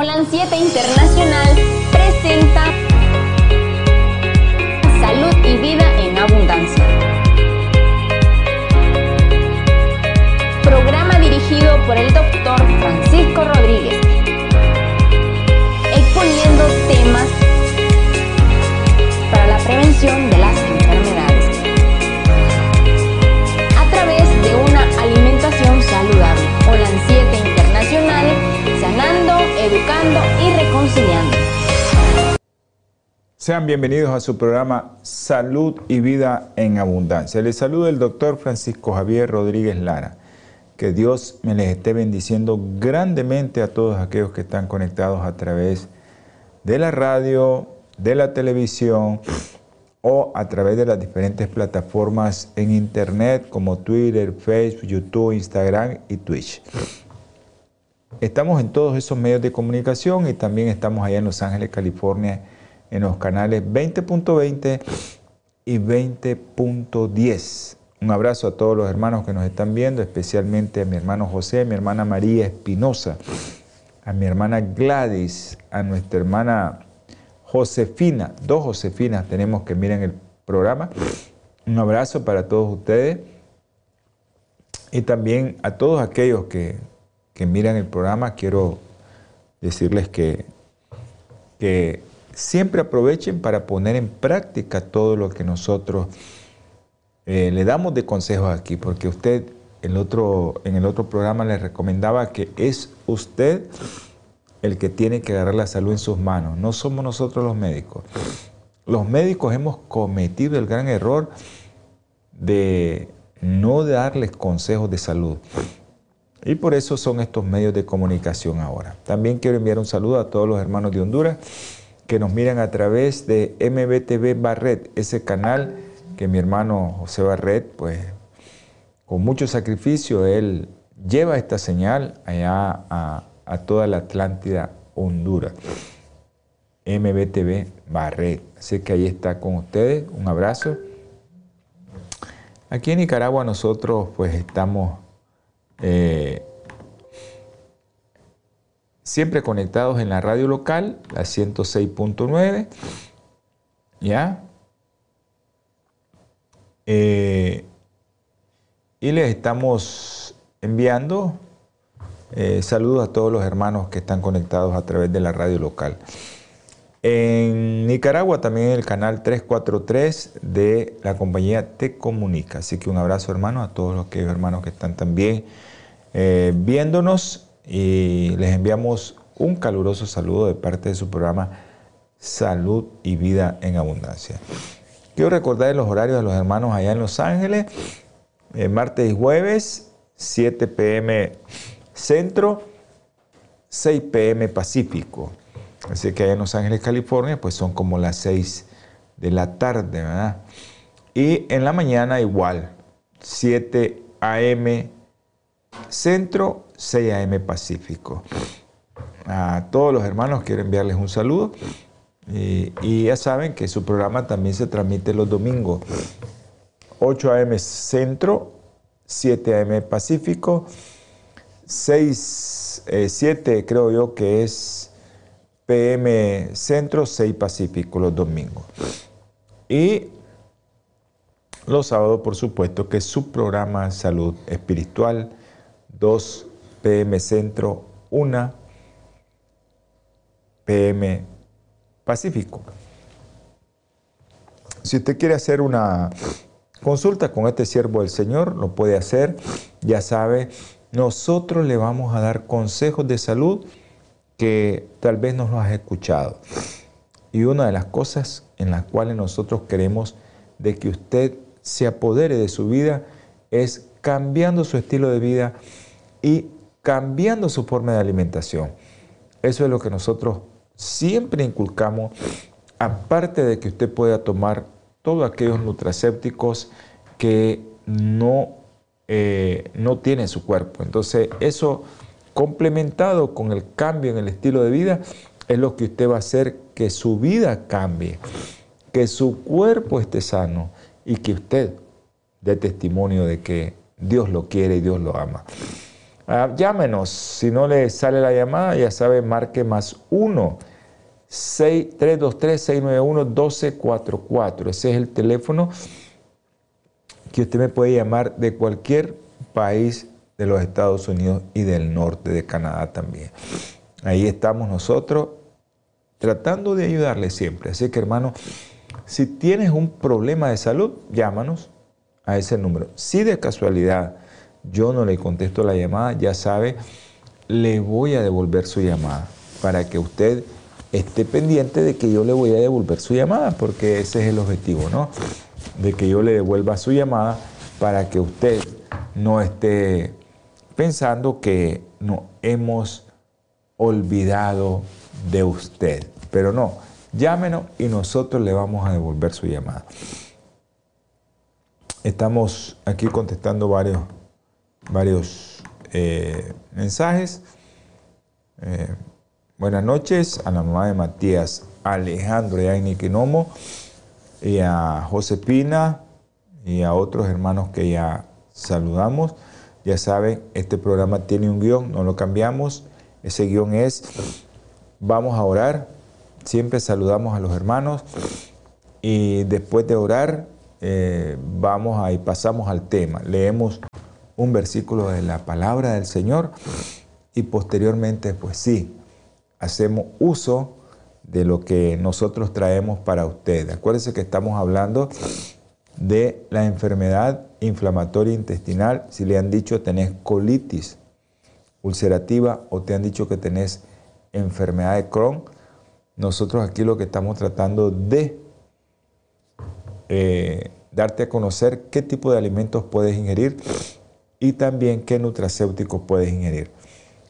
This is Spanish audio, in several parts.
Holan 7 Internacional presenta Salud y Vida en Abundancia. Programa dirigido por el doctor Francisco Rodríguez, exponiendo temas para la prevención de Sean bienvenidos a su programa Salud y Vida en Abundancia. Les saluda el doctor Francisco Javier Rodríguez Lara. Que Dios me les esté bendiciendo grandemente a todos aquellos que están conectados a través de la radio, de la televisión o a través de las diferentes plataformas en internet como Twitter, Facebook, YouTube, Instagram y Twitch. Estamos en todos esos medios de comunicación y también estamos allá en Los Ángeles, California, en los canales 20.20 y 20.10. Un abrazo a todos los hermanos que nos están viendo, especialmente a mi hermano José, a mi hermana María Espinosa, a mi hermana Gladys, a nuestra hermana Josefina, dos Josefinas tenemos que miren el programa. Un abrazo para todos ustedes y también a todos aquellos que, que miran el programa. Quiero decirles que, que siempre aprovechen para poner en práctica todo lo que nosotros eh, le damos de consejos aquí, porque usted el otro, en el otro programa le recomendaba que es usted el que tiene que agarrar la salud en sus manos, no somos nosotros los médicos. Los médicos hemos cometido el gran error de no darles consejos de salud. Y por eso son estos medios de comunicación ahora. También quiero enviar un saludo a todos los hermanos de Honduras que nos miran a través de MBTV Barret, ese canal que mi hermano José Barret, pues con mucho sacrificio, él lleva esta señal allá a, toda la Atlántida, Honduras. MBTV Barret. Así que ahí está con ustedes. Un abrazo. Aquí en Nicaragua nosotros pues estamos eh, siempre conectados en la radio local, la 106.9. ¿Ya? Eh, y les estamos enviando eh, saludos a todos los hermanos que están conectados a través de la radio local. En Nicaragua también el canal 343 de la compañía Te Comunica. Así que un abrazo hermano a todos los hermanos que están también eh, viéndonos y les enviamos un caluroso saludo de parte de su programa Salud y Vida en Abundancia. Quiero recordar los horarios de los hermanos allá en Los Ángeles, eh, martes y jueves, 7 pm centro, 6 pm pacífico. Así que allá en Los Ángeles, California, pues son como las 6 de la tarde, ¿verdad? Y en la mañana igual, 7 am centro, 6 am pacífico. A todos los hermanos quiero enviarles un saludo. Y, ya saben que su programa también se transmite los domingos. 8 am centro, 7 am pacífico, 6, 7 creo yo que es PM Centro, 6 Pacífico los domingos. Y los sábados, por supuesto, que es su programa Salud Espiritual, 2 PM Centro, 1 PM Pacífico. Si usted quiere hacer una consulta con este siervo del Señor, lo puede hacer. Ya sabe, nosotros le vamos a dar consejos de salud que tal vez no los has escuchado. Y una de las cosas en las cuales nosotros queremos de que usted se apodere de su vida es cambiando su estilo de vida y cambiando su forma de alimentación. Eso es lo que nosotros siempre inculcamos, aparte de que usted pueda tomar todos aquellos nutracépticos que no, eh, no tiene su cuerpo. Entonces, eso complementado con el cambio en el estilo de vida es lo que usted va a hacer que su vida cambie, que su cuerpo esté sano y que usted dé testimonio de que Dios lo quiere y Dios lo ama. Ah, llámenos, si no le sale la llamada, ya sabe, marque más 1 323-691-1244. Ese es el teléfono que usted me puede llamar de cualquier país de los Estados Unidos y del norte de Canadá también. Ahí estamos nosotros tratando de ayudarle siempre. Así que hermano, si tienes un problema de salud, llámanos a ese número. Si de casualidad yo no le contesto la llamada, ya sabe, le voy a devolver su llamada para que usted esté pendiente de que yo le voy a devolver su llamada, porque ese es el objetivo, ¿no? De que yo le devuelva su llamada para que usted no esté pensando que no hemos olvidado de usted. Pero no, llámenos y nosotros le vamos a devolver su llamada. Estamos aquí contestando varios, varios eh, mensajes. Eh, buenas noches a la mamá de Matías, Alejandro y a Nomo, y a Josepina y a otros hermanos que ya saludamos. Ya saben, este programa tiene un guion, no lo cambiamos. Ese guion es, vamos a orar. Siempre saludamos a los hermanos y después de orar eh, vamos ahí, pasamos al tema. Leemos un versículo de la palabra del Señor y posteriormente, pues sí, hacemos uso de lo que nosotros traemos para ustedes. Acuérdense que estamos hablando de la enfermedad inflamatoria intestinal. Si le han dicho tenés colitis ulcerativa o te han dicho que tenés enfermedad de Crohn, nosotros aquí lo que estamos tratando de eh, darte a conocer qué tipo de alimentos puedes ingerir y también qué nutracéuticos puedes ingerir.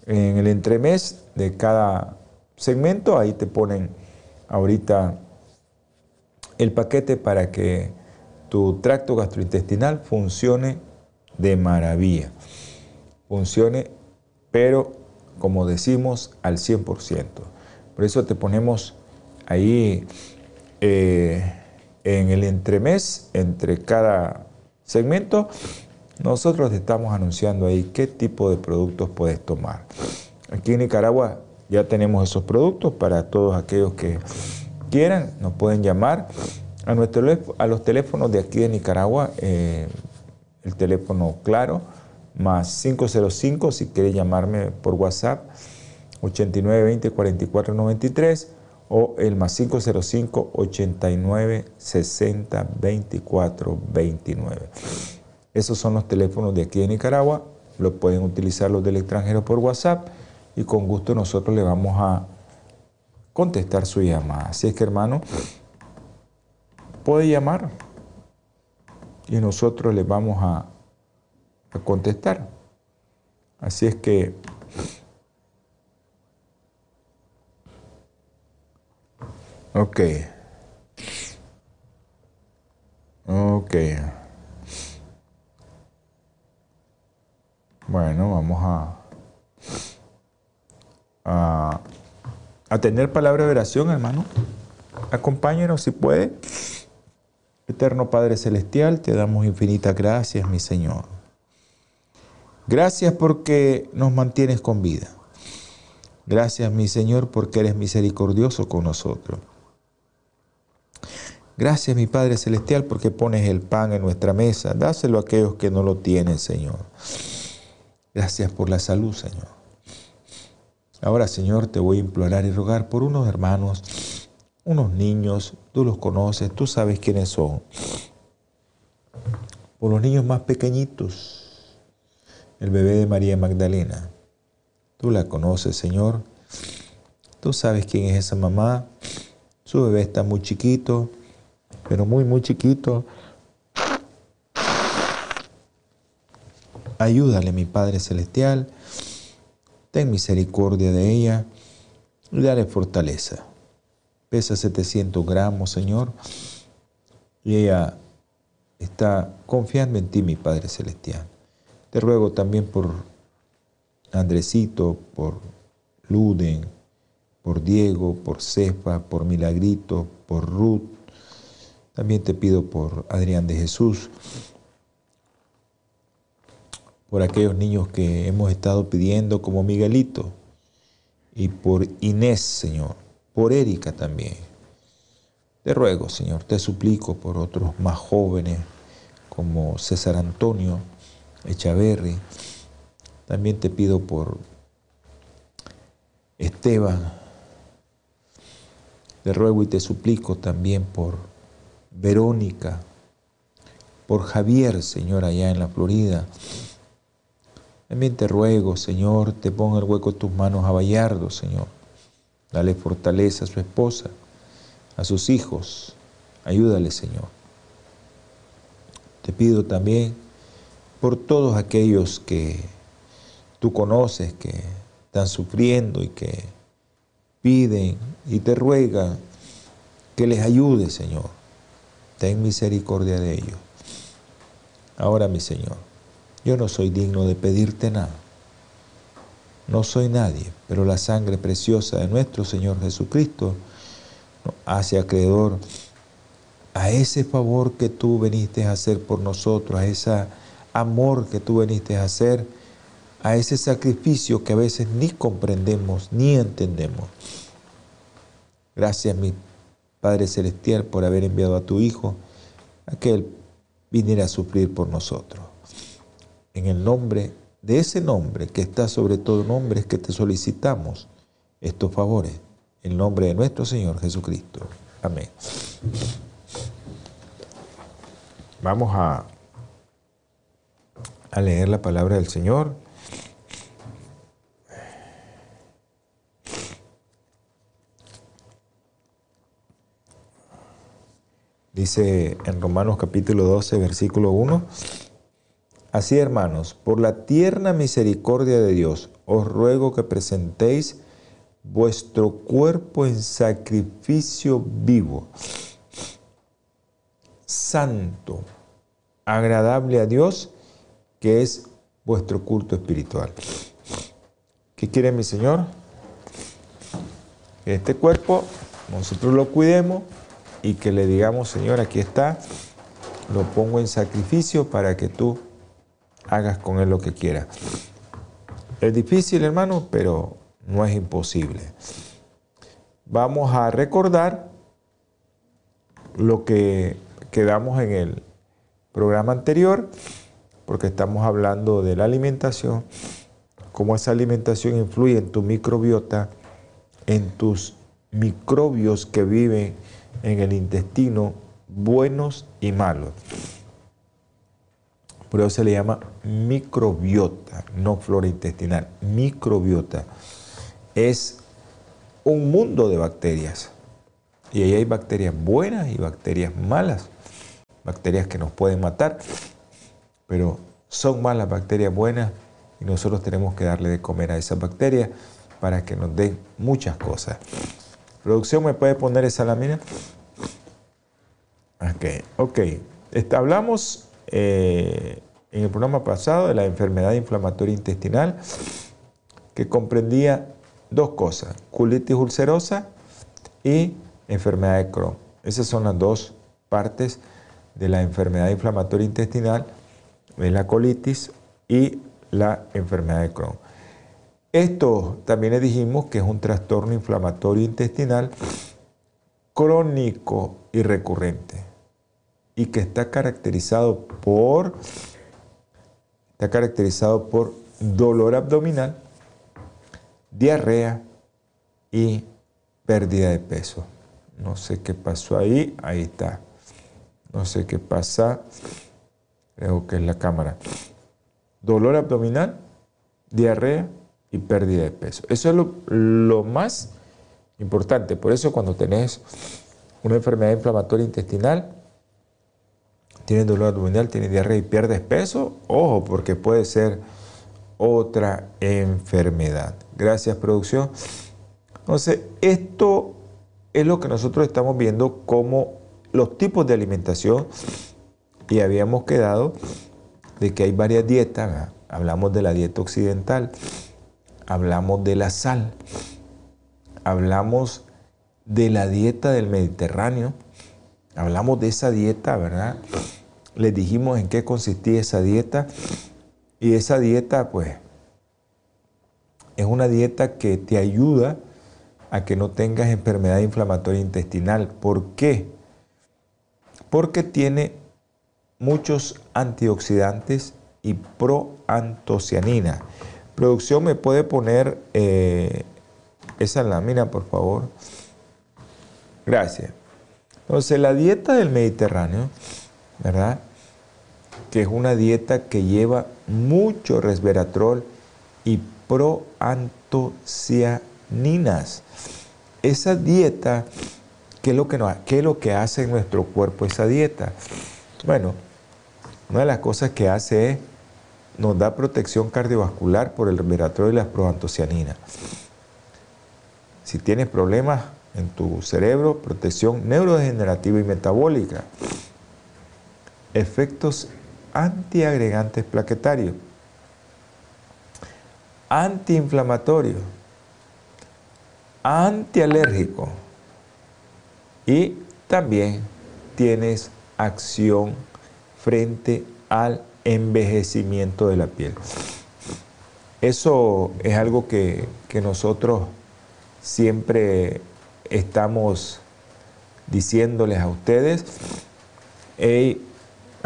En el entremés de cada segmento, ahí te ponen ahorita el paquete para que tu tracto gastrointestinal funcione de maravilla. Funcione, pero como decimos, al 100%. Por eso te ponemos ahí eh, en el entremés, entre cada segmento, nosotros te estamos anunciando ahí qué tipo de productos puedes tomar. Aquí en Nicaragua ya tenemos esos productos para todos aquellos que quieran, nos pueden llamar a, nuestro, a los teléfonos de aquí de Nicaragua, eh, el teléfono claro, más 505 si quiere llamarme por WhatsApp, 8920 4493 o el más 505 89 60 24 29. Esos son los teléfonos de aquí de Nicaragua, lo pueden utilizar los del extranjero por WhatsApp y con gusto nosotros le vamos a contestar su llamada. Así es que hermano, puede llamar y nosotros le vamos a, a contestar. Así es que Ok. Ok. Bueno, vamos a a, tener palabra de oración, hermano. Acompáñenos si puede. Eterno Padre Celestial, te damos infinitas gracias, mi Señor. Gracias porque nos mantienes con vida. Gracias, mi Señor, porque eres misericordioso con nosotros. Gracias, mi Padre Celestial, porque pones el pan en nuestra mesa. Dáselo a aquellos que no lo tienen, Señor. Gracias por la salud, Señor. Ahora, Señor, te voy a implorar y rogar por unos hermanos, unos niños, tú los conoces, tú sabes quiénes son. Por los niños más pequeñitos, el bebé de María Magdalena. Tú la conoces, Señor. Tú sabes quién es esa mamá. Su bebé está muy chiquito, pero muy, muy chiquito. Ayúdale, mi Padre Celestial ten misericordia de ella y dale fortaleza. Pesa 700 gramos, Señor, y ella está confiando en ti, mi Padre Celestial. Te ruego también por Andresito, por Luden, por Diego, por Cefa, por Milagrito, por Ruth. También te pido por Adrián de Jesús, por aquellos niños que hemos estado pidiendo como Miguelito y por Inés, Señor, por Erika también. Te ruego, Señor, te suplico por otros más jóvenes como César Antonio Echaverri. También te pido por Esteban. Te ruego y te suplico también por Verónica, por Javier, Señor, allá en la Florida. También te ruego, Señor, te ponga el hueco de tus manos a Bayardo, Señor. Dale fortaleza a su esposa, a sus hijos. Ayúdale, Señor. Te pido también por todos aquellos que tú conoces, que están sufriendo y que piden y te ruegan que les ayude, Señor. Ten misericordia de ellos. Ahora, mi Señor, yo no soy digno de pedirte nada. No soy nadie, pero la sangre preciosa de nuestro Señor Jesucristo nos hace acreedor a ese favor que tú veniste a hacer por nosotros, a ese amor que tú veniste a hacer, a ese sacrificio que a veces ni comprendemos ni entendemos. Gracias, mi Padre Celestial, por haber enviado a tu Hijo a que Él viniera a sufrir por nosotros en el nombre de ese nombre que está sobre todo nombre que te solicitamos estos favores. En nombre de nuestro Señor Jesucristo. Amén. Vamos a, a leer la palabra del Señor. Dice en Romanos capítulo 12, versículo 1. Así, hermanos, por la tierna misericordia de Dios, os ruego que presentéis vuestro cuerpo en sacrificio vivo, santo, agradable a Dios, que es vuestro culto espiritual. ¿Qué quiere mi Señor? Que este cuerpo nosotros lo cuidemos y que le digamos, Señor, aquí está, lo pongo en sacrificio para que tú hagas con él lo que quieras. Es difícil, hermano, pero no es imposible. Vamos a recordar lo que quedamos en el programa anterior, porque estamos hablando de la alimentación, cómo esa alimentación influye en tu microbiota, en tus microbios que viven en el intestino, buenos y malos. Por eso se le llama microbiota, no flora intestinal. Microbiota es un mundo de bacterias. Y ahí hay bacterias buenas y bacterias malas. Bacterias que nos pueden matar, pero son malas bacterias buenas y nosotros tenemos que darle de comer a esas bacterias para que nos den muchas cosas. Producción, ¿me puede poner esa lámina? Ok, ok. Hablamos eh, en el programa pasado de la enfermedad inflamatoria intestinal, que comprendía dos cosas, colitis ulcerosa y enfermedad de Crohn. Esas son las dos partes de la enfermedad inflamatoria intestinal, de la colitis y la enfermedad de Crohn. Esto también le dijimos que es un trastorno inflamatorio intestinal crónico y recurrente y que está caracterizado por, está caracterizado por dolor abdominal, diarrea y pérdida de peso. No sé qué pasó ahí, ahí está. No sé qué pasa, creo que es la cámara. Dolor abdominal, diarrea y pérdida de peso. Eso es lo, lo más importante. Por eso cuando tenés una enfermedad inflamatoria intestinal, tiene dolor abdominal, tiene diarrea y pierdes peso, ojo, porque puede ser otra enfermedad. Gracias, producción. Entonces, esto es lo que nosotros estamos viendo como los tipos de alimentación y habíamos quedado de que hay varias dietas. Hablamos de la dieta occidental, hablamos de la sal, hablamos de la dieta del Mediterráneo, hablamos de esa dieta, ¿verdad? Les dijimos en qué consistía esa dieta, Y esa dieta, pues, es una dieta que te ayuda a que no tengas enfermedad inflamatoria intestinal. ¿Por qué? Porque tiene muchos antioxidantes y proantocianina. Producción, ¿me puede poner eh, esa lámina, por favor? Gracias. Entonces, la dieta del Mediterráneo, ¿verdad? Que es una dieta que lleva mucho resveratrol y proantocianinas. Esa dieta, ¿qué es lo que, qué es lo que hace en nuestro cuerpo esa dieta? Bueno, una de las cosas que hace es nos da protección cardiovascular por el resveratrol y las proantocianinas. Si tienes problemas en tu cerebro, protección neurodegenerativa y metabólica. Efectos antiagregantes plaquetarios. Antiinflamatorio. Antialérgico. Y también tienes acción frente al envejecimiento de la piel. Eso es algo que, nosotros siempre estamos diciéndoles a ustedes.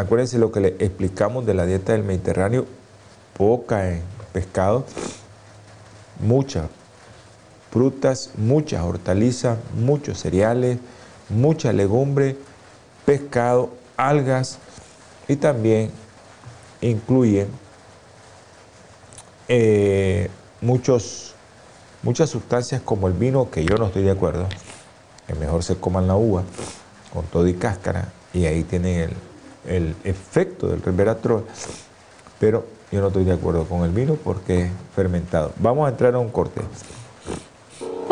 Acuérdense lo que le explicamos de la dieta del Mediterráneo, poca en pescado, muchas frutas, muchas hortalizas, muchos cereales, mucha legumbre, pescado, algas y también incluye eh, muchos, muchas sustancias como el vino, que yo no estoy de acuerdo, que mejor se coman la uva con todo y cáscara, y ahí tienen el, el efecto del resveratrol, pero yo no estoy de acuerdo con el vino porque es fermentado. Vamos a entrar a un corte.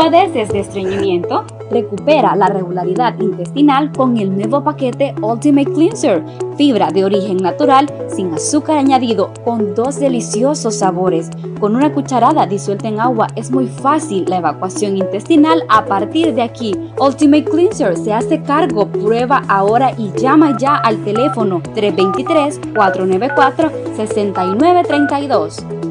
¿Padeces de estreñimiento? Recupera la regularidad intestinal con el nuevo paquete Ultimate Cleanser, fibra de origen natural sin azúcar añadido con dos deliciosos sabores. Con una cucharada disuelta en agua es muy fácil la evacuación intestinal a partir de aquí. Ultimate Cleanser se hace cargo, prueba ahora y llama ya al teléfono 323 494 6932.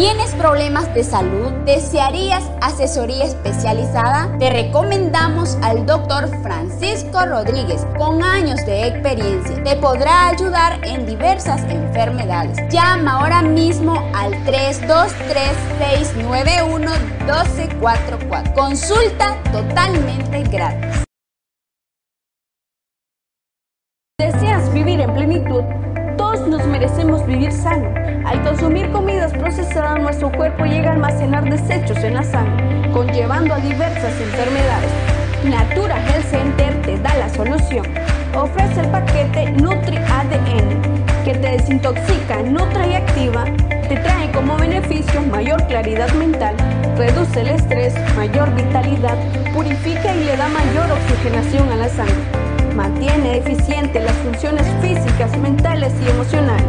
¿Tienes problemas de salud? ¿Desearías asesoría especializada? Te recomendamos al doctor Francisco Rodríguez, con años de experiencia. Te podrá ayudar en diversas enfermedades. Llama ahora mismo al 323-691-1244. Consulta totalmente gratis. ¿Deseas vivir en plenitud? Todos nos merecemos vivir sano. Al consumir comidas procesadas, nuestro cuerpo llega a almacenar desechos en la sangre, conllevando a diversas enfermedades. Natura Health Center te da la solución. Ofrece el paquete Nutri ADN, que te desintoxica, nutre y activa. Te trae como beneficio mayor claridad mental, reduce el estrés, mayor vitalidad, purifica y le da mayor oxigenación a la sangre mantiene eficiente las funciones físicas, mentales y emocionales.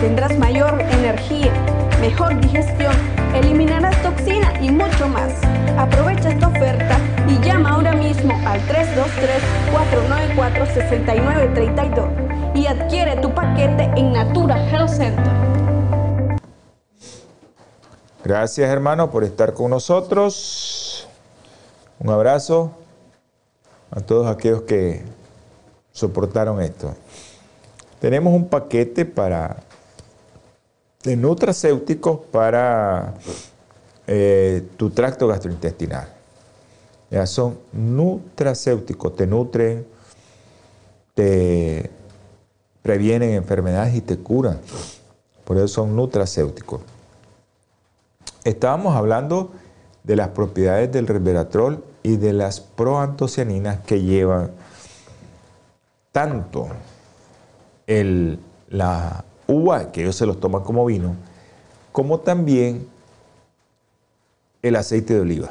Tendrás mayor energía, mejor digestión, eliminarás toxina y mucho más. Aprovecha esta oferta y llama ahora mismo al 323-494-6932 y adquiere tu paquete en Natura Health Center. Gracias hermano por estar con nosotros. Un abrazo a todos aquellos que soportaron esto. Tenemos un paquete para de nutracéuticos para eh, tu tracto gastrointestinal. Ya son nutracéuticos, te nutren, te previenen enfermedades y te curan. Por eso son nutracéuticos. Estábamos hablando de las propiedades del resveratrol y de las proantocianinas que llevan tanto el, la uva, que ellos se los toman como vino, como también el aceite de oliva,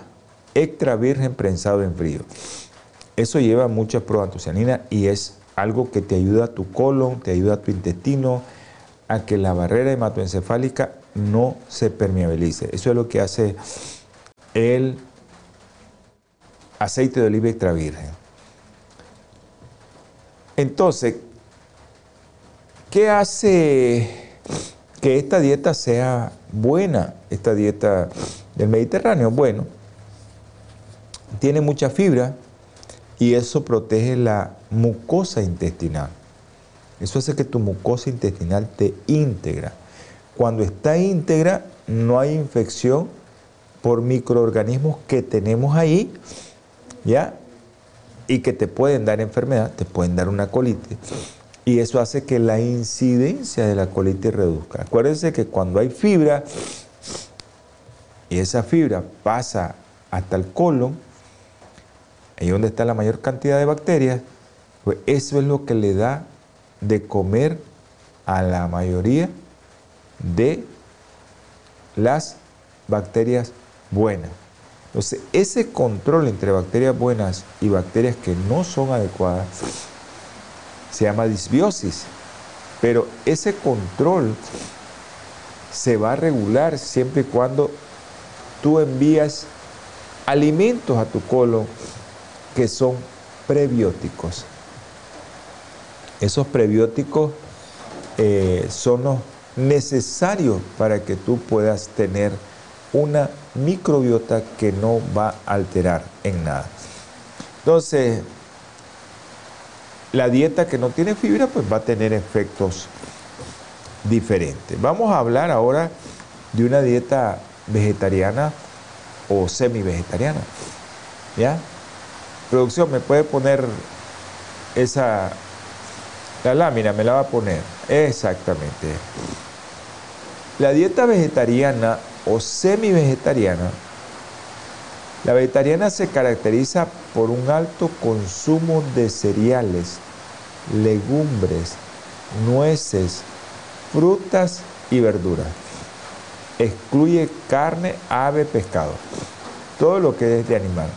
extra virgen prensado en frío. Eso lleva mucha proantocianina y es algo que te ayuda a tu colon, te ayuda a tu intestino, a que la barrera hematoencefálica no se permeabilice. Eso es lo que hace el aceite de oliva extra virgen. Entonces, ¿Qué hace que esta dieta sea buena, esta dieta del Mediterráneo? Bueno, tiene mucha fibra y eso protege la mucosa intestinal. Eso hace que tu mucosa intestinal te íntegra. Cuando está íntegra, no hay infección por microorganismos que tenemos ahí, ¿ya? Y que te pueden dar enfermedad, te pueden dar una colitis. Y eso hace que la incidencia de la colitis reduzca. Acuérdense que cuando hay fibra y esa fibra pasa hasta el colon, ahí donde está la mayor cantidad de bacterias, pues eso es lo que le da de comer a la mayoría de las bacterias buenas. Entonces, ese control entre bacterias buenas y bacterias que no son adecuadas se llama disbiosis. Pero ese control se va a regular siempre y cuando tú envías alimentos a tu colon que son prebióticos. Esos prebióticos eh, son los necesarios para que tú puedas tener una microbiota que no va a alterar en nada. Entonces, la dieta que no tiene fibra pues va a tener efectos diferentes. Vamos a hablar ahora de una dieta vegetariana o semi-vegetariana. ¿Ya? Producción, ¿me puede poner esa la lámina me la va a poner. Exactamente. La dieta vegetariana o semi-vegetariana, la vegetariana se caracteriza por un alto consumo de cereales, legumbres, nueces, frutas y verduras. Excluye carne, ave, pescado. Todo lo que es de animal.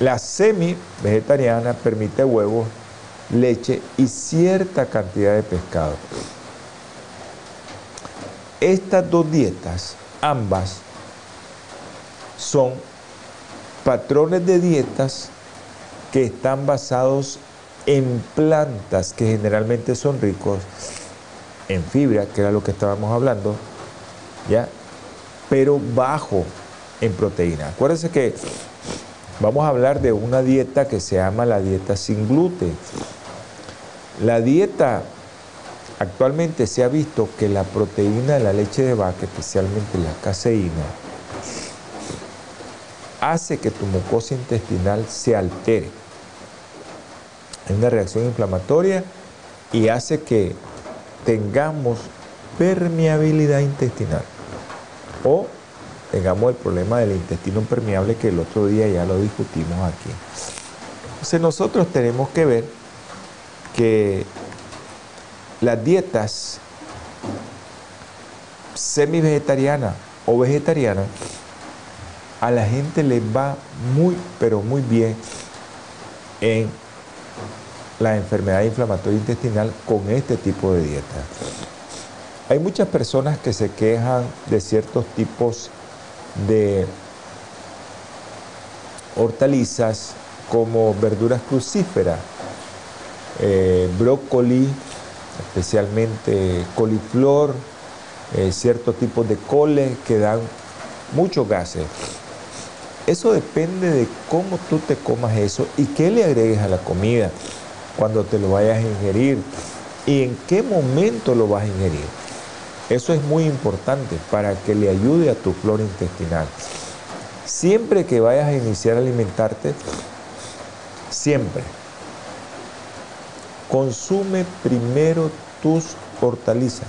La semi-vegetariana permite huevos, leche y cierta cantidad de pescado. Estas dos dietas, ambas, son patrones de dietas que están basados en plantas que generalmente son ricos en fibra, que era lo que estábamos hablando, ¿ya? Pero bajo en proteína. Acuérdense que vamos a hablar de una dieta que se llama la dieta sin gluten. La dieta, actualmente se ha visto que la proteína de la leche de vaca, especialmente la caseína, hace que tu mucosa intestinal se altere. Hay una reacción inflamatoria y hace que tengamos permeabilidad intestinal o tengamos el problema del intestino permeable que el otro día ya lo discutimos aquí. Entonces nosotros tenemos que ver que las dietas semi-vegetarianas o vegetarianas a la gente le va muy, pero muy bien en la enfermedad inflamatoria intestinal con este tipo de dieta. Hay muchas personas que se quejan de ciertos tipos de hortalizas como verduras crucíferas, eh, brócoli, especialmente coliflor, eh, ciertos tipos de cole que dan muchos gases. Eso depende de cómo tú te comas eso y qué le agregues a la comida cuando te lo vayas a ingerir y en qué momento lo vas a ingerir. Eso es muy importante para que le ayude a tu flora intestinal. Siempre que vayas a iniciar a alimentarte, siempre Consume primero tus hortalizas,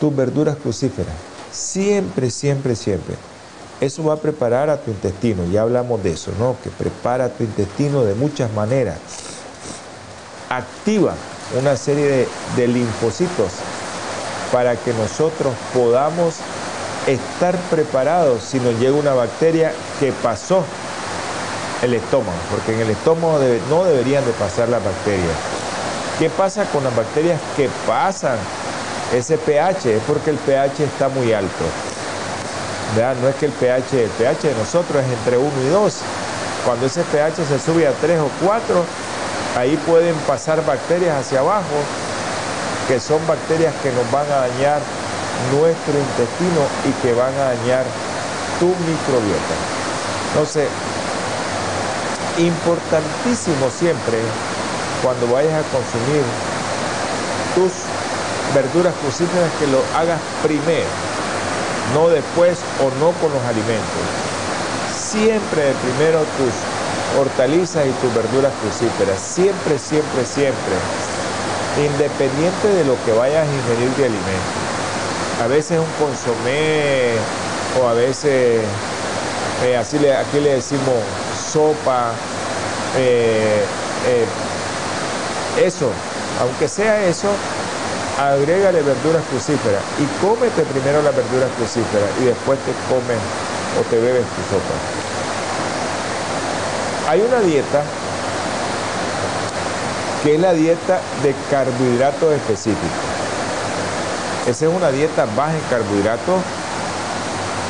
tus verduras crucíferas. Siempre, siempre, siempre. Eso va a preparar a tu intestino. Ya hablamos de eso, ¿no? Que prepara tu intestino de muchas maneras. Activa una serie de, de linfocitos para que nosotros podamos estar preparados si nos llega una bacteria que pasó el estómago, porque en el estómago no deberían de pasar las bacterias. ¿Qué pasa con las bacterias que pasan ese pH? Es porque el pH está muy alto. No es que el pH, el pH de nosotros es entre 1 y 2. Cuando ese pH se sube a 3 o 4, ahí pueden pasar bacterias hacia abajo que son bacterias que nos van a dañar nuestro intestino y que van a dañar tu microbiota. Entonces, importantísimo siempre cuando vayas a consumir tus verduras crucíferas que lo hagas primero, no después o no con los alimentos. Siempre primero tus hortalizas y tus verduras crucíferas, siempre, siempre, siempre, independiente de lo que vayas a ingerir de alimentos. A veces un consomé o a veces, eh, le, aquí le decimos sopa, eh, eh, eso, aunque sea eso, agrégale verduras crucíferas y cómete primero las verduras crucíferas y después te comes o te bebes tu sopa. Hay una dieta que es la dieta de carbohidratos específicos. Esa es una dieta baja en carbohidratos.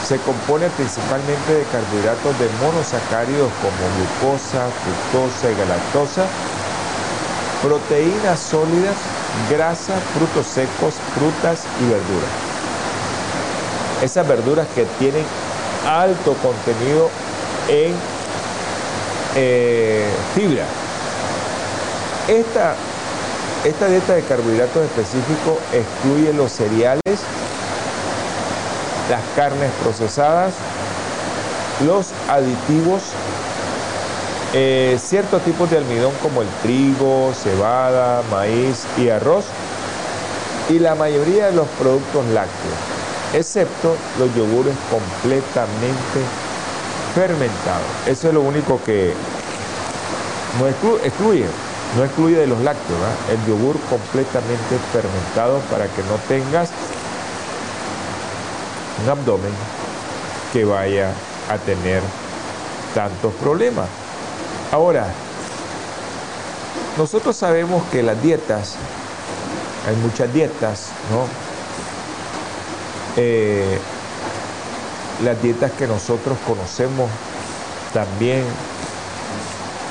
Se compone principalmente de carbohidratos de monosacáridos como glucosa, fructosa y galactosa, proteínas sólidas grasa, frutos secos, frutas y verduras. Esas verduras que tienen alto contenido en eh, fibra. Esta, esta dieta de carbohidratos específicos excluye los cereales, las carnes procesadas, los aditivos eh, ciertos tipos de almidón como el trigo, cebada, maíz y arroz y la mayoría de los productos lácteos, excepto los yogures completamente fermentados. Eso es lo único que no excluye, no excluye de los lácteos, el yogur completamente fermentado para que no tengas un abdomen que vaya a tener tantos problemas. Ahora, nosotros sabemos que las dietas, hay muchas dietas, ¿no? Eh, las dietas que nosotros conocemos también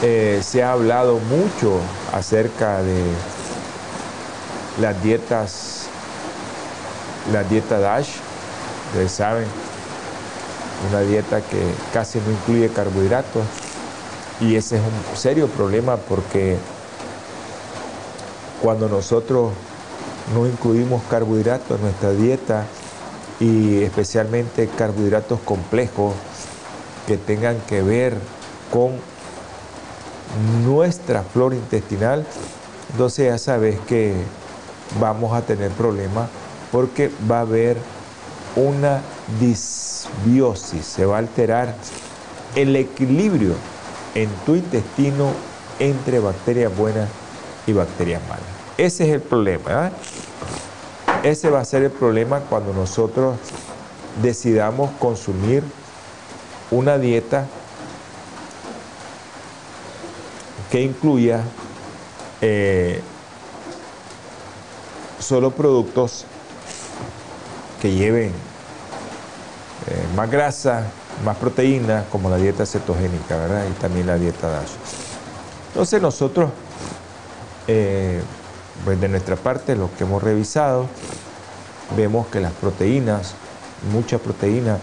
eh, se ha hablado mucho acerca de las dietas, la dieta DASH, ustedes saben, una dieta que casi no incluye carbohidratos. Y ese es un serio problema porque cuando nosotros no incluimos carbohidratos en nuestra dieta y especialmente carbohidratos complejos que tengan que ver con nuestra flora intestinal, entonces ya sabes que vamos a tener problemas porque va a haber una disbiosis, se va a alterar el equilibrio en tu intestino entre bacterias buenas y bacterias malas. Ese es el problema. ¿eh? Ese va a ser el problema cuando nosotros decidamos consumir una dieta que incluya eh, solo productos que lleven eh, más grasa, más proteínas, como la dieta cetogénica, ¿verdad? Y también la dieta DASH. Entonces nosotros, eh, pues de nuestra parte, lo que hemos revisado, vemos que las proteínas, mucha proteína,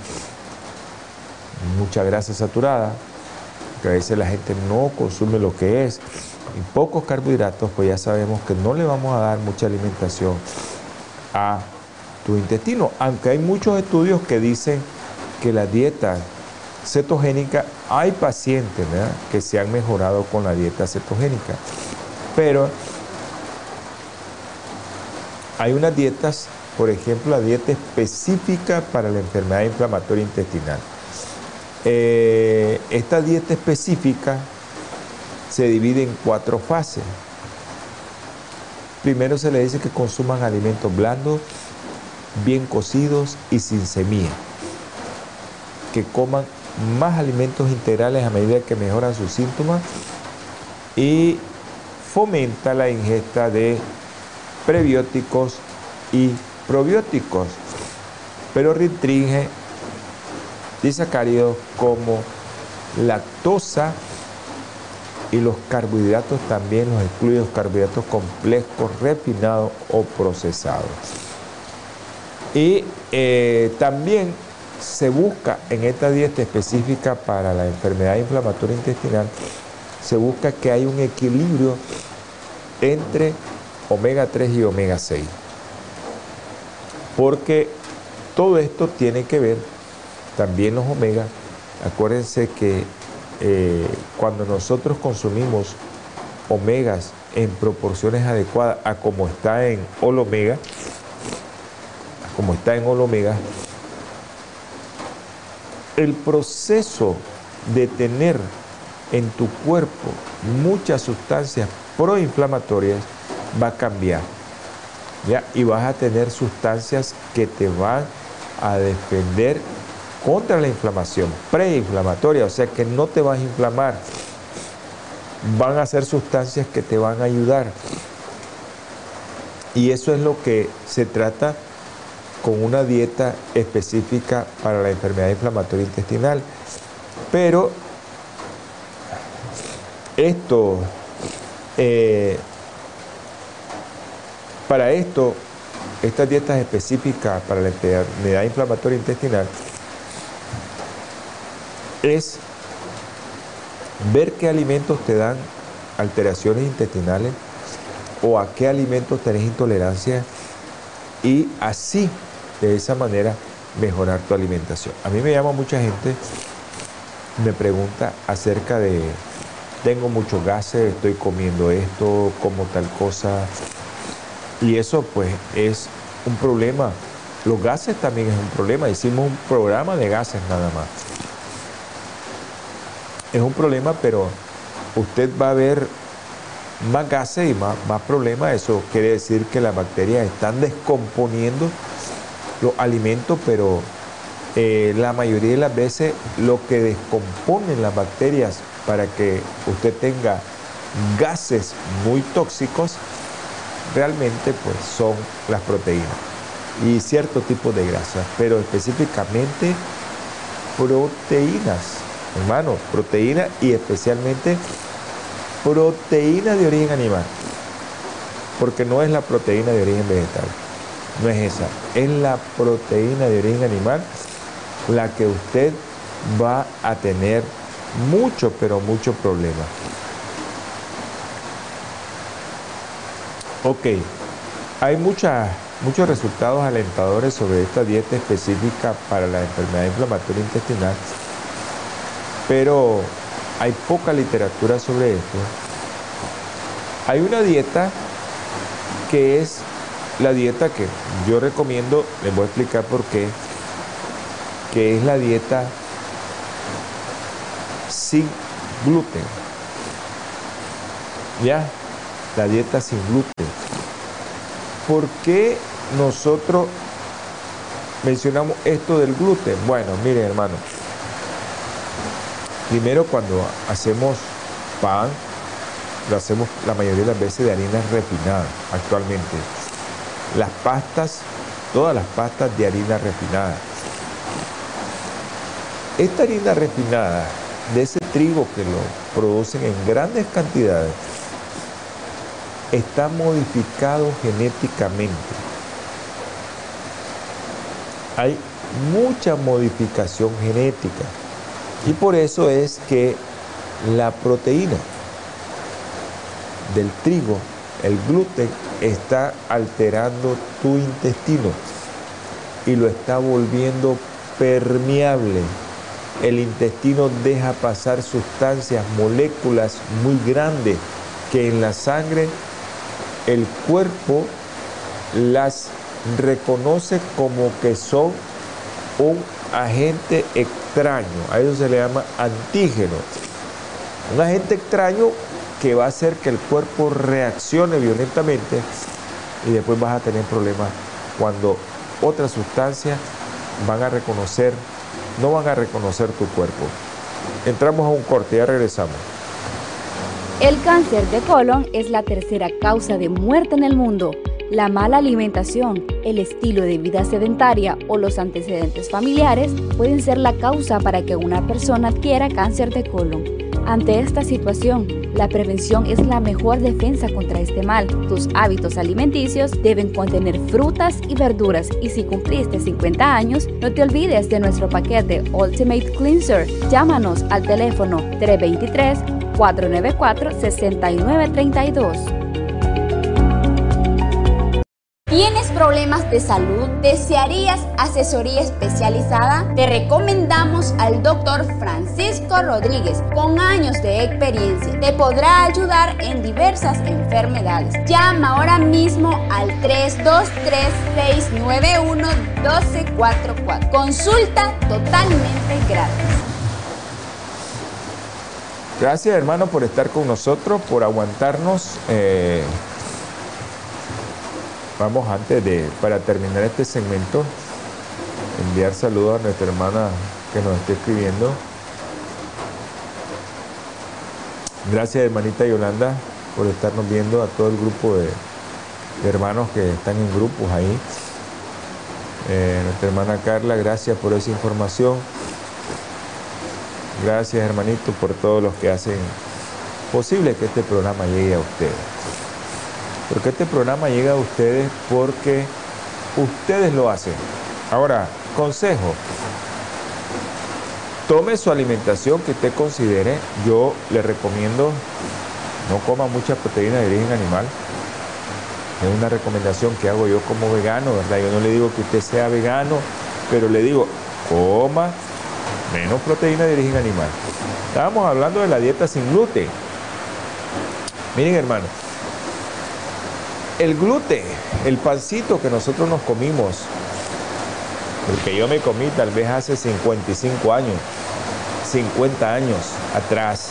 mucha grasa saturada, que a veces la gente no consume lo que es, y pocos carbohidratos, pues ya sabemos que no le vamos a dar mucha alimentación a tu intestino, aunque hay muchos estudios que dicen que la dieta cetogénica, hay pacientes que se han mejorado con la dieta cetogénica, pero hay unas dietas, por ejemplo, la dieta específica para la enfermedad inflamatoria intestinal. Eh, esta dieta específica se divide en cuatro fases. Primero se le dice que consuman alimentos blandos, bien cocidos y sin semilla que coman más alimentos integrales a medida que mejoran sus síntomas y fomenta la ingesta de prebióticos y probióticos, pero restringe disacáridos como lactosa y los carbohidratos también los excluye los carbohidratos complejos, refinados o procesados. Y eh, también se busca en esta dieta específica para la enfermedad inflamatoria intestinal, se busca que haya un equilibrio entre omega 3 y omega 6. Porque todo esto tiene que ver, también los omega, acuérdense que eh, cuando nosotros consumimos omegas en proporciones adecuadas a como está en Omega, como está en Omega, el proceso de tener en tu cuerpo muchas sustancias proinflamatorias va a cambiar. ¿ya? Y vas a tener sustancias que te van a defender contra la inflamación preinflamatoria, o sea que no te vas a inflamar. Van a ser sustancias que te van a ayudar. Y eso es lo que se trata con una dieta específica para la enfermedad inflamatoria intestinal. Pero esto, eh, para esto, estas dietas específicas para la enfermedad inflamatoria intestinal es ver qué alimentos te dan alteraciones intestinales o a qué alimentos tenés intolerancia y así, de esa manera, mejorar tu alimentación. A mí me llama mucha gente, me pregunta acerca de, tengo muchos gases, estoy comiendo esto, como tal cosa, y eso pues es un problema. Los gases también es un problema, hicimos un programa de gases nada más es un problema, pero usted va a ver más gases y más, más problemas. Eso quiere decir que las bacterias están descomponiendo los alimentos, pero eh, la mayoría de las veces lo que descomponen las bacterias para que usted tenga gases muy tóxicos realmente pues son las proteínas y cierto tipo de grasas, pero específicamente proteínas hermano, proteína y especialmente proteína de origen animal. Porque no es la proteína de origen vegetal, no es esa, es la proteína de origen animal la que usted va a tener mucho, pero mucho problema. Ok, hay muchas, muchos resultados alentadores sobre esta dieta específica para la enfermedad inflamatoria intestinal pero hay poca literatura sobre esto. Hay una dieta que es la dieta que yo recomiendo, les voy a explicar por qué, que es la dieta sin gluten. ¿Ya? La dieta sin gluten. ¿Por qué nosotros mencionamos esto del gluten? Bueno, miren hermano, Primero cuando hacemos pan, lo hacemos la mayoría de las veces de harina refinada actualmente. Las pastas, todas las pastas de harina refinada. Esta harina refinada, de ese trigo que lo producen en grandes cantidades, está modificado genéticamente. Hay mucha modificación genética. Y por eso es que la proteína del trigo, el gluten, está alterando tu intestino y lo está volviendo permeable. El intestino deja pasar sustancias, moléculas muy grandes que en la sangre el cuerpo las reconoce como que son un agente extraño, a eso se le llama antígeno. Un agente extraño que va a hacer que el cuerpo reaccione violentamente y después vas a tener problemas cuando otras sustancias van a reconocer, no van a reconocer tu cuerpo. Entramos a un corte, ya regresamos. El cáncer de colon es la tercera causa de muerte en el mundo. La mala alimentación, el estilo de vida sedentaria o los antecedentes familiares pueden ser la causa para que una persona adquiera cáncer de colon. Ante esta situación, la prevención es la mejor defensa contra este mal. Tus hábitos alimenticios deben contener frutas y verduras y si cumpliste 50 años, no te olvides de nuestro paquete Ultimate Cleanser. Llámanos al teléfono 323 494 6932. ¿Tienes problemas de salud? ¿Desearías asesoría especializada? Te recomendamos al doctor Francisco Rodríguez, con años de experiencia. Te podrá ayudar en diversas enfermedades. Llama ahora mismo al 323-691-1244. Consulta totalmente gratis. Gracias hermano por estar con nosotros, por aguantarnos. Eh, Vamos antes de, para terminar este segmento, enviar saludos a nuestra hermana que nos está escribiendo. Gracias hermanita Yolanda por estarnos viendo, a todo el grupo de, hermanos que están en grupos ahí. Eh, nuestra hermana Carla, gracias por esa información. Gracias hermanito por todos los que hacen posible que este programa llegue a ustedes. Porque este programa llega a ustedes porque ustedes lo hacen. Ahora, consejo. Tome su alimentación que usted considere. Yo le recomiendo no coma mucha proteína de origen animal. Es una recomendación que hago yo como vegano, ¿verdad? Yo no le digo que usted sea vegano, pero le digo, coma menos proteína de origen animal. Estábamos hablando de la dieta sin gluten. Miren, hermano, el gluten, el pancito que nosotros nos comimos, el que yo me comí tal vez hace 55 años, 50 años atrás,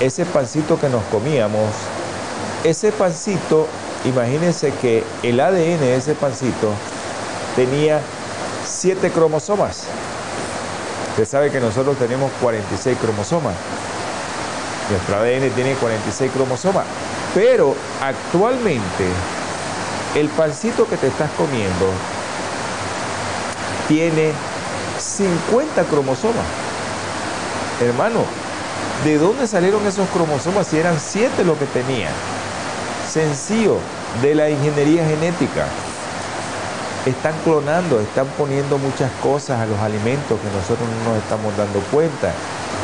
ese pancito que nos comíamos, ese pancito, imagínense que el ADN de ese pancito tenía 7 cromosomas. Usted sabe que nosotros tenemos 46 cromosomas. Nuestro ADN tiene 46 cromosomas. Pero actualmente el pancito que te estás comiendo tiene 50 cromosomas. Hermano, ¿de dónde salieron esos cromosomas si eran 7 lo que tenían? Sencillo, de la ingeniería genética. Están clonando, están poniendo muchas cosas a los alimentos que nosotros no nos estamos dando cuenta.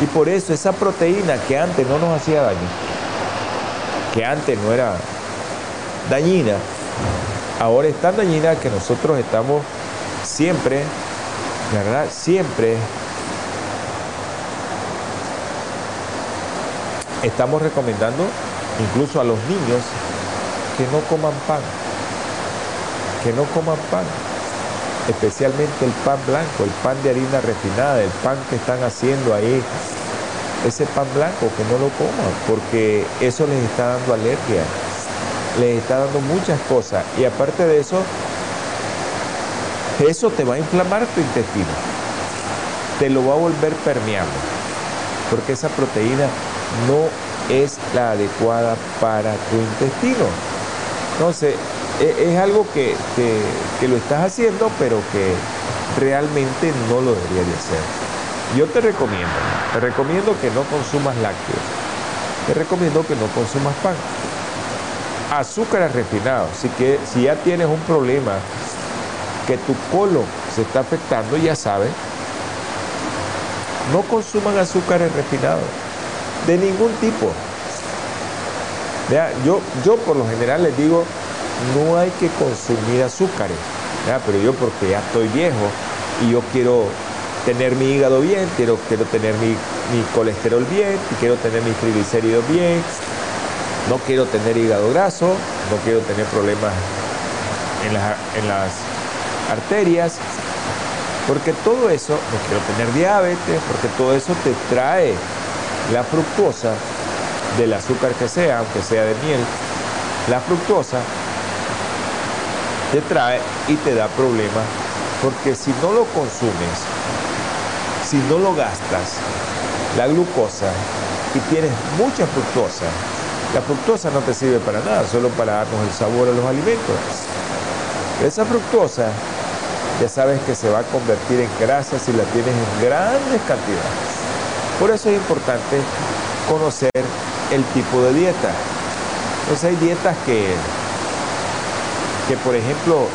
Y por eso esa proteína que antes no nos hacía daño, que antes no era dañina, ahora es tan dañina que nosotros estamos siempre, ¿verdad? Siempre estamos recomendando incluso a los niños que no coman pan, que no coman pan, especialmente el pan blanco, el pan de harina refinada, el pan que están haciendo ahí ese pan blanco, que no lo coman, porque eso les está dando alergia, les está dando muchas cosas. Y aparte de eso, eso te va a inflamar tu intestino, te lo va a volver permeable, porque esa proteína no es la adecuada para tu intestino. Entonces, e, es algo que, que lo estás haciendo, pero que realmente no lo deberías de hacer. Yo te recomiendo, te recomiendo que no consumas lácteos, te recomiendo que no consumas pan. Azúcares refinados, si, que, si ya tienes un problema que tu colon se está afectando, ya sabes, no consuman azúcares refinados, de ningún tipo. yo, yo por lo general les digo, no hay que consumir azúcares, pero yo porque ya estoy viejo y yo quiero tener mi hígado bien, quiero, quiero tener mi, colesterol bien, quiero tener mis triglicéridos bien, no quiero tener hígado graso, no quiero tener problemas en, en las arterias, porque todo eso, no quiero tener diabetes, porque todo eso te trae la fructosa del azúcar que sea, aunque sea de miel, la fructosa te trae y te da problemas, porque si no lo consumes, si no lo gastas, la glucosa, y tienes mucha fructosa, la fructosa no te sirve para nada, solo para darnos el sabor a los alimentos. Esa fructosa ya sabes que se va a convertir en grasa si la tienes en grandes cantidades. Por eso es importante conocer el tipo de dieta. Entonces hay dietas que, que por ejemplo,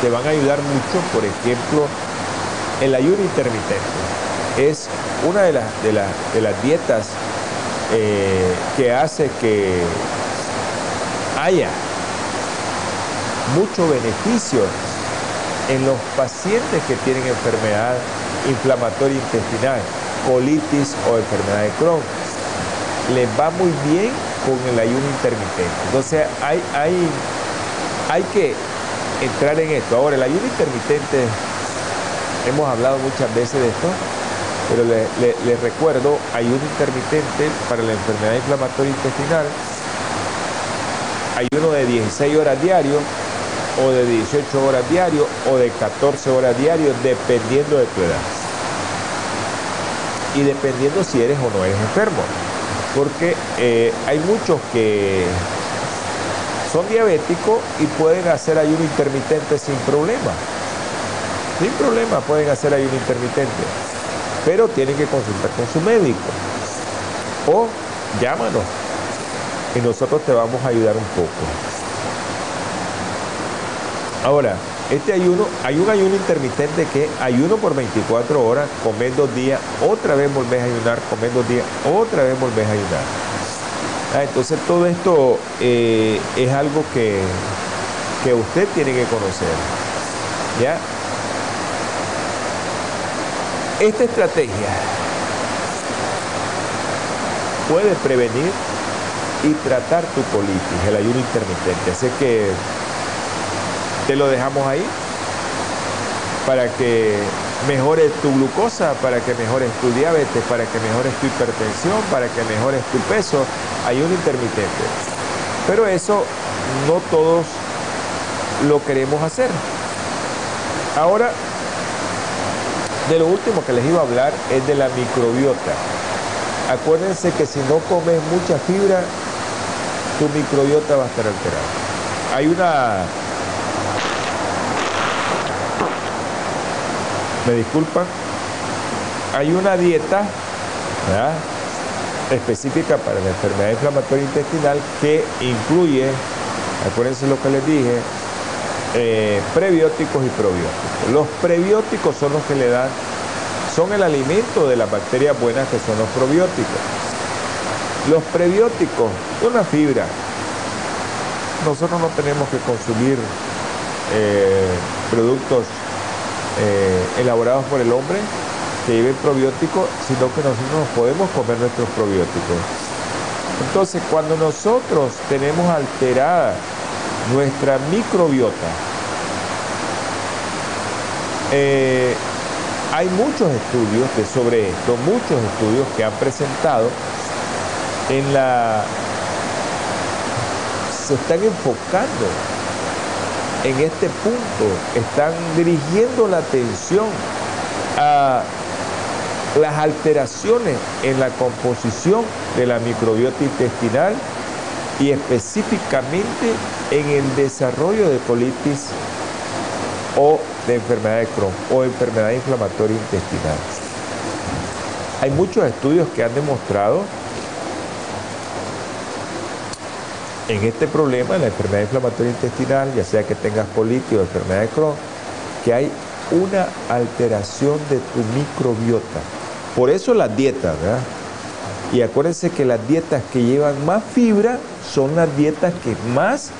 te van a ayudar mucho, por ejemplo, el ayuno intermitente. Es una de, las, de, las dietas eh, que hace que haya mucho beneficio en los pacientes que tienen enfermedad inflamatoria intestinal, colitis o enfermedad de Crohn. Les va muy bien con el ayuno intermitente. Entonces hay, hay, hay que entrar en esto. Ahora, el ayuno intermitente, hemos hablado muchas veces de esto, pero les recuerdo, ayuno intermitente para la enfermedad inflamatoria intestinal, ayuno de 16 horas diario, o de 18 horas diario, o de 14 horas diario, dependiendo de tu edad. Y dependiendo si eres o no eres enfermo. Porque eh, hay muchos que son diabéticos y pueden hacer ayuno intermitente sin problema. Sin problema pueden hacer ayuno intermitente. Pero tienen que consultar con su médico. O llámanos y nosotros te vamos a ayudar un poco. Ahora, este ayuno, hay un ayuno intermitente que ayuno por 24 horas, comer dos días, otra vez volvés a ayunar, comer dos días, otra vez volvés a ayunar. Ah, entonces todo esto eh, es algo que, que usted tiene que conocer. ¿Ya? Esta estrategia puede prevenir y tratar tu colitis, el ayuno intermitente. Así que te lo dejamos ahí para que mejores tu glucosa, para que mejores tu diabetes, para que mejores tu hipertensión, para que mejores tu peso, ayuno intermitente. Pero eso no todos lo queremos hacer. Ahora, de lo último que les iba a hablar es de la microbiota. Acuérdense que si no comes mucha fibra, tu microbiota va a estar alterada. Hay una... Me disculpan. Hay una dieta, específica para la enfermedad inflamatoria intestinal que incluye, acuérdense lo que les dije, eh, prebióticos y probióticos. Los prebióticos son los que le dan, son el alimento de las bacterias buenas que son los probióticos. Los prebióticos, una fibra. Nosotros no tenemos que consumir eh, productos eh, elaborados por el hombre, que lleven probióticos, sino que nosotros podemos comer nuestros probióticos. Entonces, cuando nosotros tenemos alterada nuestra microbiota, eh, hay muchos estudios sobre esto, muchos estudios que han presentado en la... se están enfocando en este punto, están dirigiendo la atención a las alteraciones en la composición de la microbiota intestinal y específicamente en el desarrollo de colitis o de enfermedad de Crohn o enfermedad inflamatoria intestinal. Hay muchos estudios que han demostrado en este problema, en la enfermedad inflamatoria intestinal, ya sea que tengas colitis o enfermedad de Crohn, que hay una alteración de tu microbiota. Por eso las dietas, ¿verdad? Y acuérdense que las dietas que llevan más fibra son las dietas que más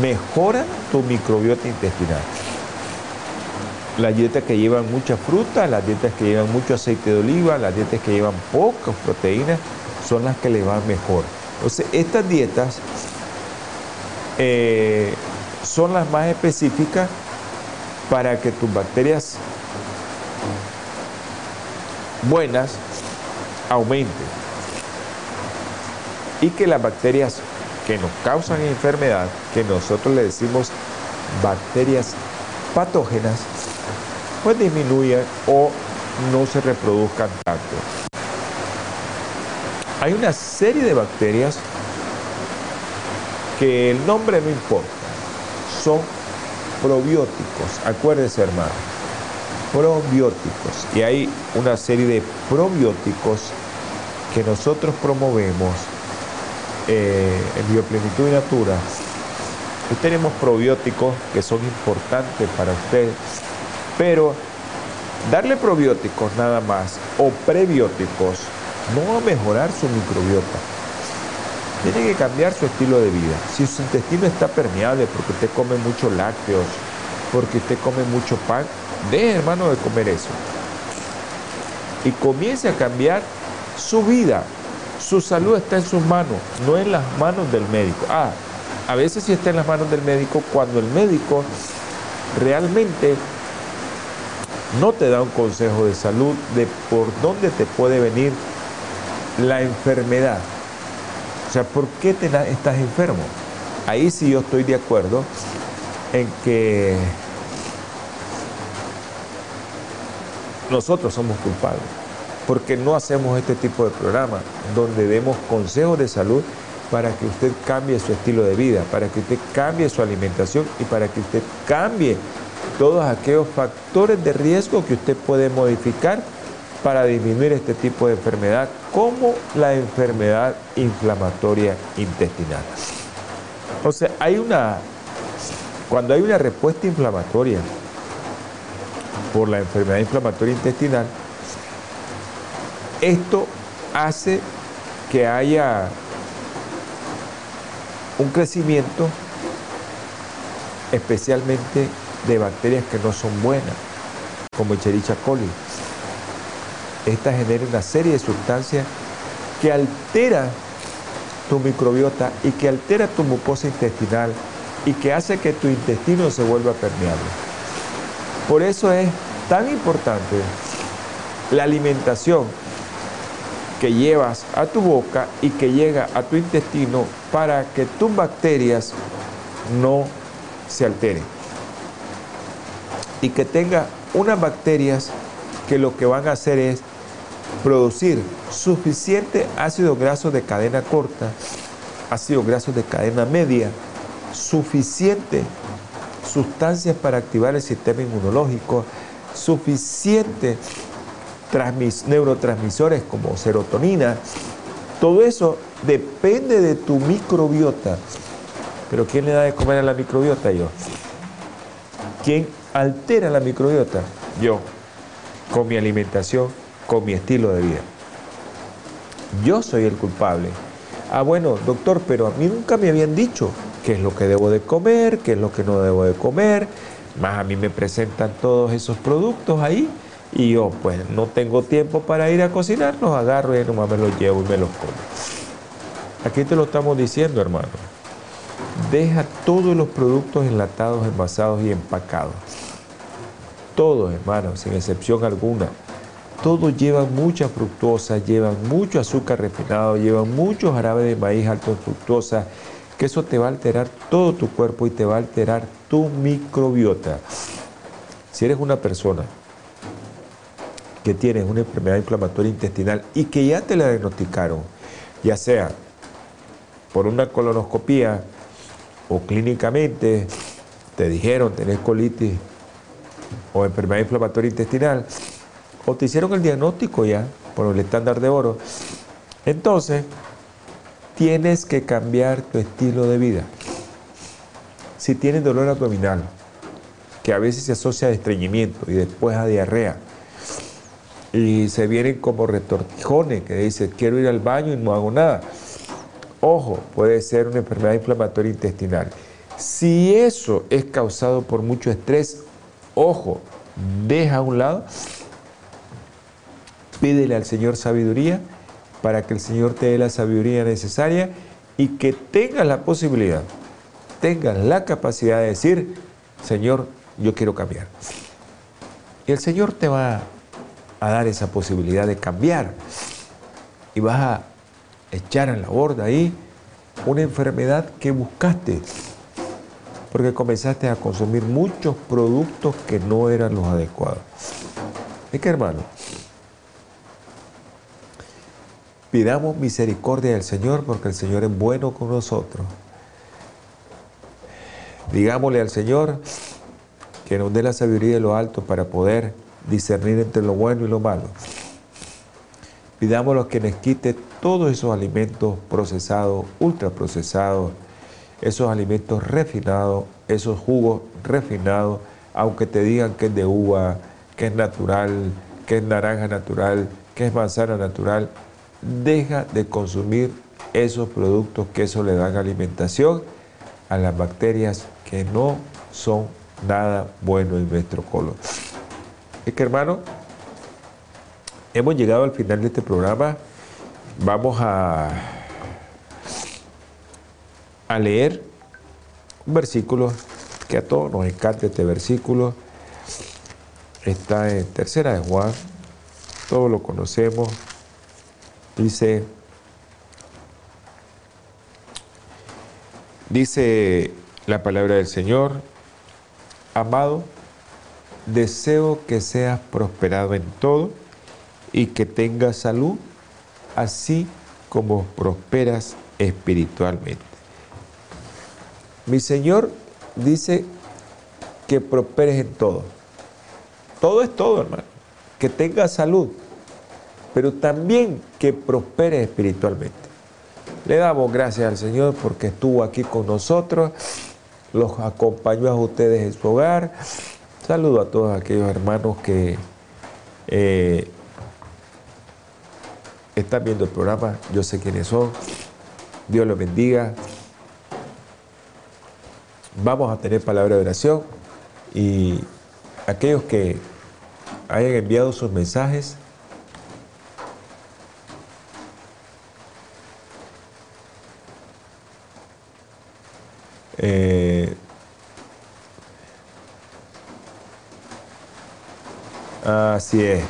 mejoran tu microbiota intestinal. Las dietas que llevan mucha fruta, las dietas que llevan mucho aceite de oliva, las dietas que llevan pocas proteínas, son las que le van mejor. Entonces, estas dietas eh, son las más específicas para que tus bacterias buenas aumenten y que las bacterias que nos causan enfermedad, que nosotros le decimos bacterias patógenas, pues disminuyan o no se reproduzcan tanto. Hay una serie de bacterias que el nombre no importa, son probióticos, acuérdense hermano. probióticos. Y hay una serie de probióticos que nosotros promovemos eh, en Bioplenitud y Natura. Y tenemos probióticos que son importantes para usted, pero darle probióticos nada más o prebióticos no va a mejorar su microbiota. Tiene que cambiar su estilo de vida. Si su intestino está permeable porque usted come muchos lácteos, porque usted come mucho pan, deje hermano de comer eso. Y comience a cambiar su vida. Su salud está en sus manos, no en las manos del médico. Ah, a veces sí está en las manos del médico cuando el médico realmente no te da un consejo de salud de por dónde te puede venir la enfermedad. O sea, ¿por qué te estás enfermo? Ahí sí yo estoy de acuerdo en que nosotros somos culpables, porque no hacemos este tipo de programa donde demos consejos de salud para que usted cambie su estilo de vida, para que usted cambie su alimentación y para que usted cambie todos aquellos factores de riesgo que usted puede modificar para disminuir este tipo de enfermedad, como la enfermedad inflamatoria intestinal. O sea, hay una, cuando hay una respuesta inflamatoria por la enfermedad inflamatoria intestinal, esto hace que haya un crecimiento especialmente de bacterias que no son buenas, como Echerichia coli. Esta genera una serie de sustancias que altera tu microbiota y que altera tu mucosa intestinal y que hace que tu intestino se vuelva permeable. Por eso es tan importante la alimentación que llevas a tu boca y que llega a tu intestino para que tus bacterias no se alteren. Y que tenga unas bacterias que lo que van a hacer es producir suficiente ácido graso de cadena corta, ácido graso de cadena media, suficiente sustancias para activar el sistema inmunológico, suficiente neurotransmisores como serotonina. Todo eso depende de tu microbiota. Pero ¿quién le da de comer a la microbiota? Yo. ¿Quién altera la microbiota? Yo. Con mi alimentación, con mi estilo de vida. Yo soy el culpable. Ah, bueno, doctor, pero a mí nunca me habían dicho qué es lo que debo de comer, qué es lo que no debo de comer. Más a mí me presentan todos esos productos ahí y yo pues no tengo tiempo para ir a cocinar, los agarro y nomás me los llevo y me los como. Aquí te lo estamos diciendo, hermano. Deja todos los productos enlatados, envasados y empacados. Todos, hermano, sin excepción alguna. Todos llevan mucha fructosa, llevan mucho azúcar refinado, llevan mucho jarabe de maíz alto en fructosa, que eso te va a alterar todo tu cuerpo y te va a alterar tu microbiota. Si eres una persona que tienes una enfermedad inflamatoria intestinal y que ya te la diagnosticaron, ya sea por una colonoscopía o clínicamente te dijeron tenés colitis o enfermedad inflamatoria intestinal, o te hicieron el diagnóstico ya por el estándar de oro, entonces tienes que cambiar tu estilo de vida. Si tienes dolor abdominal, que a veces se asocia a estreñimiento y después a diarrea, y se vienen como retortijones que dicen quiero ir al baño y no hago nada. Ojo, puede ser una enfermedad inflamatoria intestinal. Si eso es causado por mucho estrés, ojo, deja a un lado, pídele al Señor sabiduría para que el Señor te dé la sabiduría necesaria y que tengas la posibilidad, tengas la capacidad de decir, Señor, yo quiero cambiar. Y el Señor te va a dar esa posibilidad de cambiar. Y vas a echar en la borda ahí una enfermedad que buscaste, porque comenzaste a consumir muchos productos que no eran los adecuados. Es que hermano, pidamos misericordia del Señor porque el Señor es bueno con nosotros. Digámosle al Señor que nos dé la sabiduría de lo alto para poder discernir entre lo bueno y lo malo. Pidamos a que nos quite todos esos alimentos procesados, ultraprocesados, esos alimentos refinados, esos jugos refinados, aunque te digan que es de uva, que es natural, que es naranja natural, que es manzana natural, deja de consumir esos productos que eso le dan alimentación a las bacterias que no son nada bueno en nuestro colon. Es que hermano, hemos llegado al final de este programa. Vamos a, a leer un versículo que a todos nos encanta este versículo. Está en Tercera de Juan, todos lo conocemos. Dice, dice la palabra del Señor, amado, deseo que seas prosperado en todo y que tengas salud, así como prosperas espiritualmente. Mi Señor dice que prosperes en todo. Todo es todo, hermano. Que tengas salud, pero también que prosperes espiritualmente. Le damos gracias al Señor porque estuvo aquí con nosotros, los acompañó a ustedes en su hogar. Saludo a todos aquellos hermanos que eh, están viendo el programa, yo sé quiénes son. Dios los bendiga. Vamos a tener palabra de oración y aquellos que hayan enviado sus mensajes, eh, así es,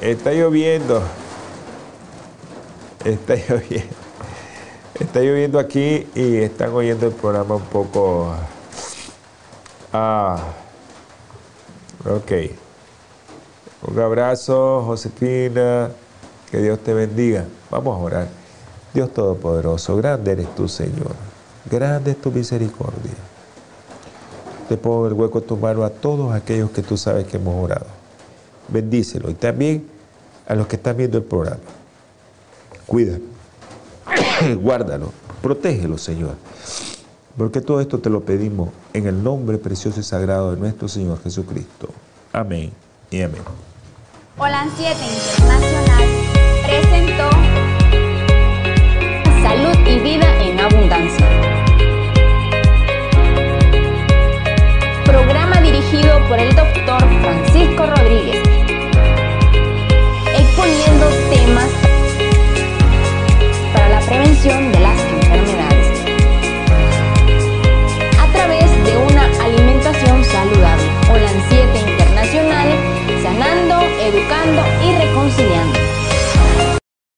está lloviendo. Está lloviendo. Está lloviendo aquí y están oyendo el programa un poco. Ah, ok. Un abrazo, Josefina. Que Dios te bendiga. Vamos a orar. Dios Todopoderoso, grande eres tú, Señor. Grande es tu misericordia. Te pongo el hueco de tu mano a todos aquellos que tú sabes que hemos orado bendícelo. Y también a los que están viendo el programa. Cuida, guárdalo, protégelo, Señor. Porque todo esto te lo pedimos en el nombre precioso y sagrado de nuestro Señor Jesucristo. Amén y amén. Holan 7 Internacional presentó Salud y Vida en Abundancia. Programa dirigido por el doctor Francisco Rodríguez de las enfermedades a través de una alimentación saludable. Holan 7 Internacional, sanando, educando